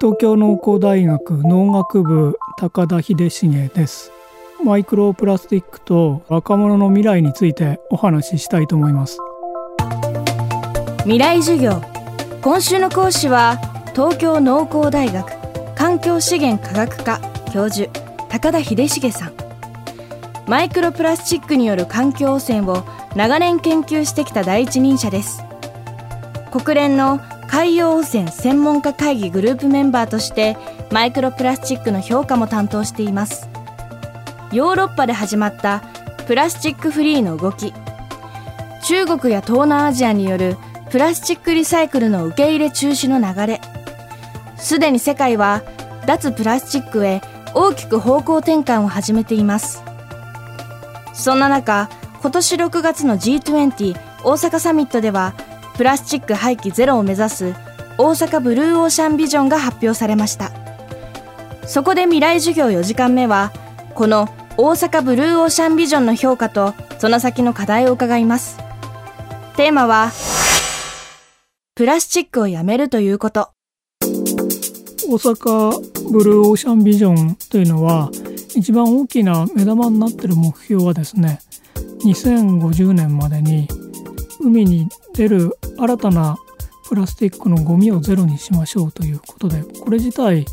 東京農工大学農学部高田秀重です。マイクロプラスチックと若者の未来についてお話ししたいと思います。未来授業今週の講師は東京農工大学環境資源科学科教授高田秀重さん。マイクロプラスチックによる環境汚染を長年研究してきた第一人者です。国連の海洋汚染専門家会議グループメンバーとしてマイクロプラスチックの評価も担当しています。ヨーロッパで始まったプラスチックフリーの動き。中国や東南アジアによるプラスチックリサイクルの受け入れ中止の流れ。すでに世界は脱プラスチックへ大きく方向転換を始めています。そんな中今年6月の G20 大阪サミットではプラスチック廃棄ゼロを目指す大阪ブルーオーシャンビジョンが発表されました。そこで未来授業4時間目はこの大阪ブルーオーシャンビジョンの評価とその先の課題を伺います。テーマはプラスチックをやめるということ。大阪ブルーオーシャンビジョンというのは一番大きな目玉になってる目標はですね2050年までに海に出る新たなプラスチックのゴミをゼロにしましょうということでこれ自体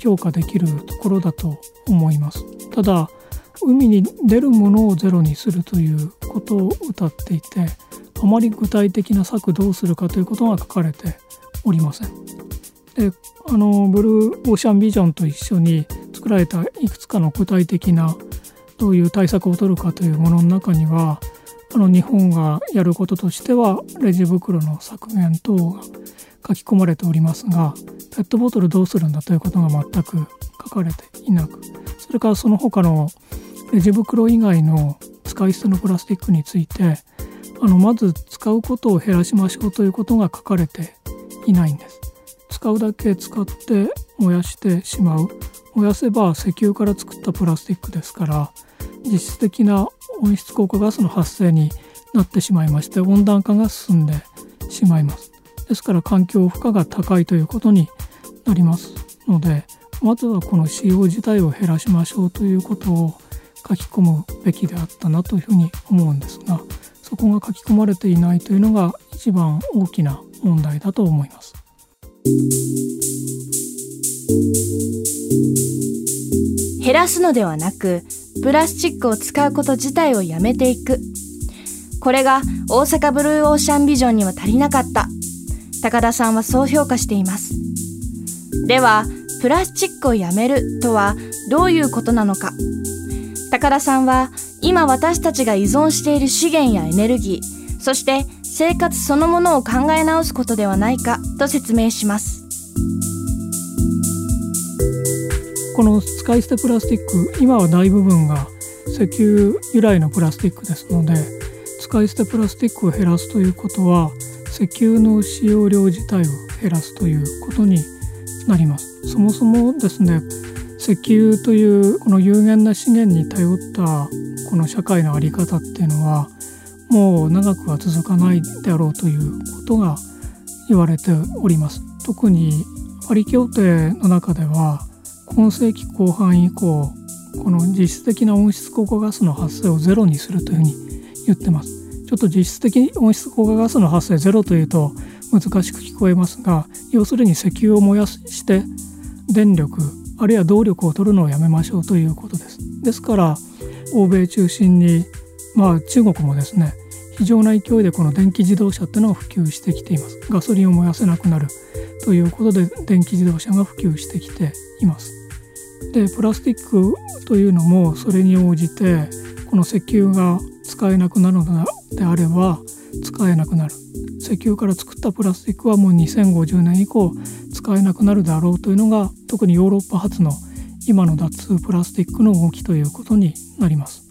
評価できるところだと思いますただ海に出るものをゼロにするということを謳っていてあまり具体的な策どうするかということが書かれておりませんであのブルーオーシャンビジョンと一緒に作られたいくつかの具体的などういう対策を取るかというものの中にはあの日本がやることとしてはレジ袋の削減等が書き込まれておりますがペットボトルどうするんだということが全く書かれていなくそれからその他のレジ袋以外の使い捨てのプラスチックについてあのまず使うことを減らしましょうということが書かれていないんです。使うだけ使って燃やしてしまう燃やせば石油から作ったプラスチックですから実質的な温室効果ガスの発生になってしまいまして温暖化が進んでしまいますですから環境負荷が高いということになりますのでまずはこの使用自体を減らしましょうということを書き込むべきであったなというふうに思うんですがそこが書き込まれていないというのが一番大きな問題だと思います。減らすのではなくプラスチックを使うこと自体をやめていく。これが大阪ブルーオーシャンビジョンには足りなかった。高田さんはそう評価しています。ではプラスチックをやめるとはどういうことなのか。高田さんは今私たちが依存している資源やエネルギーそして生活そのものを考え直すことではないかと説明します。この使い捨てプラスチック今は大部分が石油由来のプラスチックですので使い捨てプラスチックを減らすということは石油の使用量自体を減らすということになります。そもそもですね石油というこの有限な資源に頼ったこの社会の在り方っていうのはもう長くは続かないであろうということが言われております。特にパリ協定の中では今世紀後半以降この実質的な温室効果ガスの発生をゼロにするというふうに言ってます。ちょっと実質的温室効果ガスの発生ゼロというと難しく聞こえますが要するに石油を燃やして電力あるいは動力を取るのをやめましょうということです。ですから欧米中心にまあ中国もですね非常な勢いでこの電気自動車っていうのが普及してきています。ガソリンを燃やせなくなる。ということで電気自動車が普及してきていますでプラスチックというのもそれに応じてこの石油が使えなくなるのであれば使えなくなる石油から作ったプラスチックはもう2050年以降使えなくなるであろうというのが特にヨーロッパ発の今の脱プラスチックの動きということになります。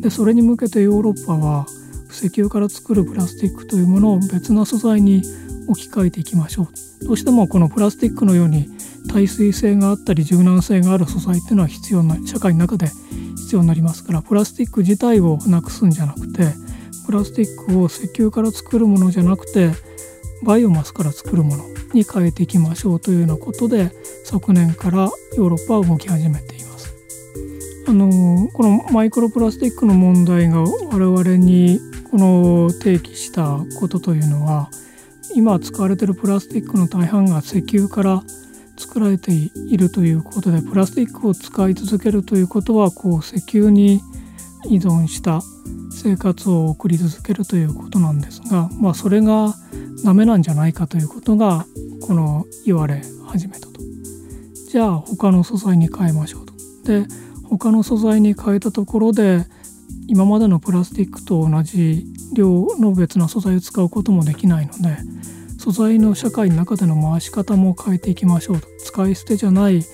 でそれに向けてヨーロッパは石油から作るプラスチックというものを別な素材に置き換えていきましょうどうしてもこのプラスチックのように耐水性があったり柔軟性がある素材っていうのは必要な社会の中で必要になりますからプラスチック自体をなくすんじゃなくてプラスチックを石油から作るものじゃなくてバイオマスから作るものに変えていきましょうというようなことで昨年からヨーロッパは動き始めています。あのこのマイクロプラスチックの問題が我々にこの提起したことというのは今使われてるプラスチックの大半が石油から作られているということでプラスチックを使い続けるということはこう石油に依存した生活を送り続けるということなんですが、まあ、それがダメなんじゃないかということがこの言われ始めたと。じゃあ他の素材に変えましょうと。で他の素材に変えたところで今までのプラスチックと同じ量の別な素材を使うこともできないので素材の社会の中での回し方も変えていきましょうと使い捨てじゃない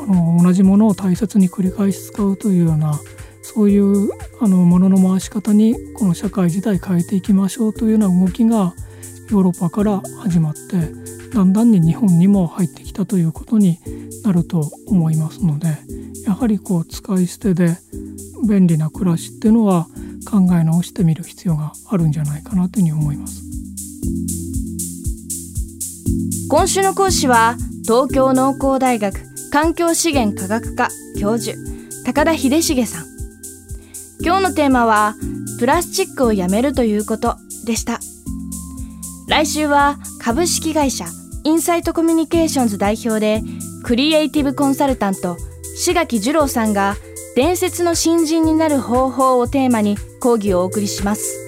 あの同じものを大切に繰り返し使うというようなそういうあのものの回し方にこの社会自体変えていきましょうというような動きがヨーロッパから始まってだんだんに日本にも入ってきたということになると思いますのでやはりこう使い捨てで便利な暮らしっていうのは考え直してみる必要があるんじゃないかなというふうに思います。今週の講師は東京農工大学環境資源科学科教授高田秀重さん。今日のテーマはプラスチックをやめるということでした。来週は株式会社インサイトコミュニケーションズ代表でクリエイティブコンサルタント志垣二郎さんが伝説の新人になる方法をテーマに講義をお送りします。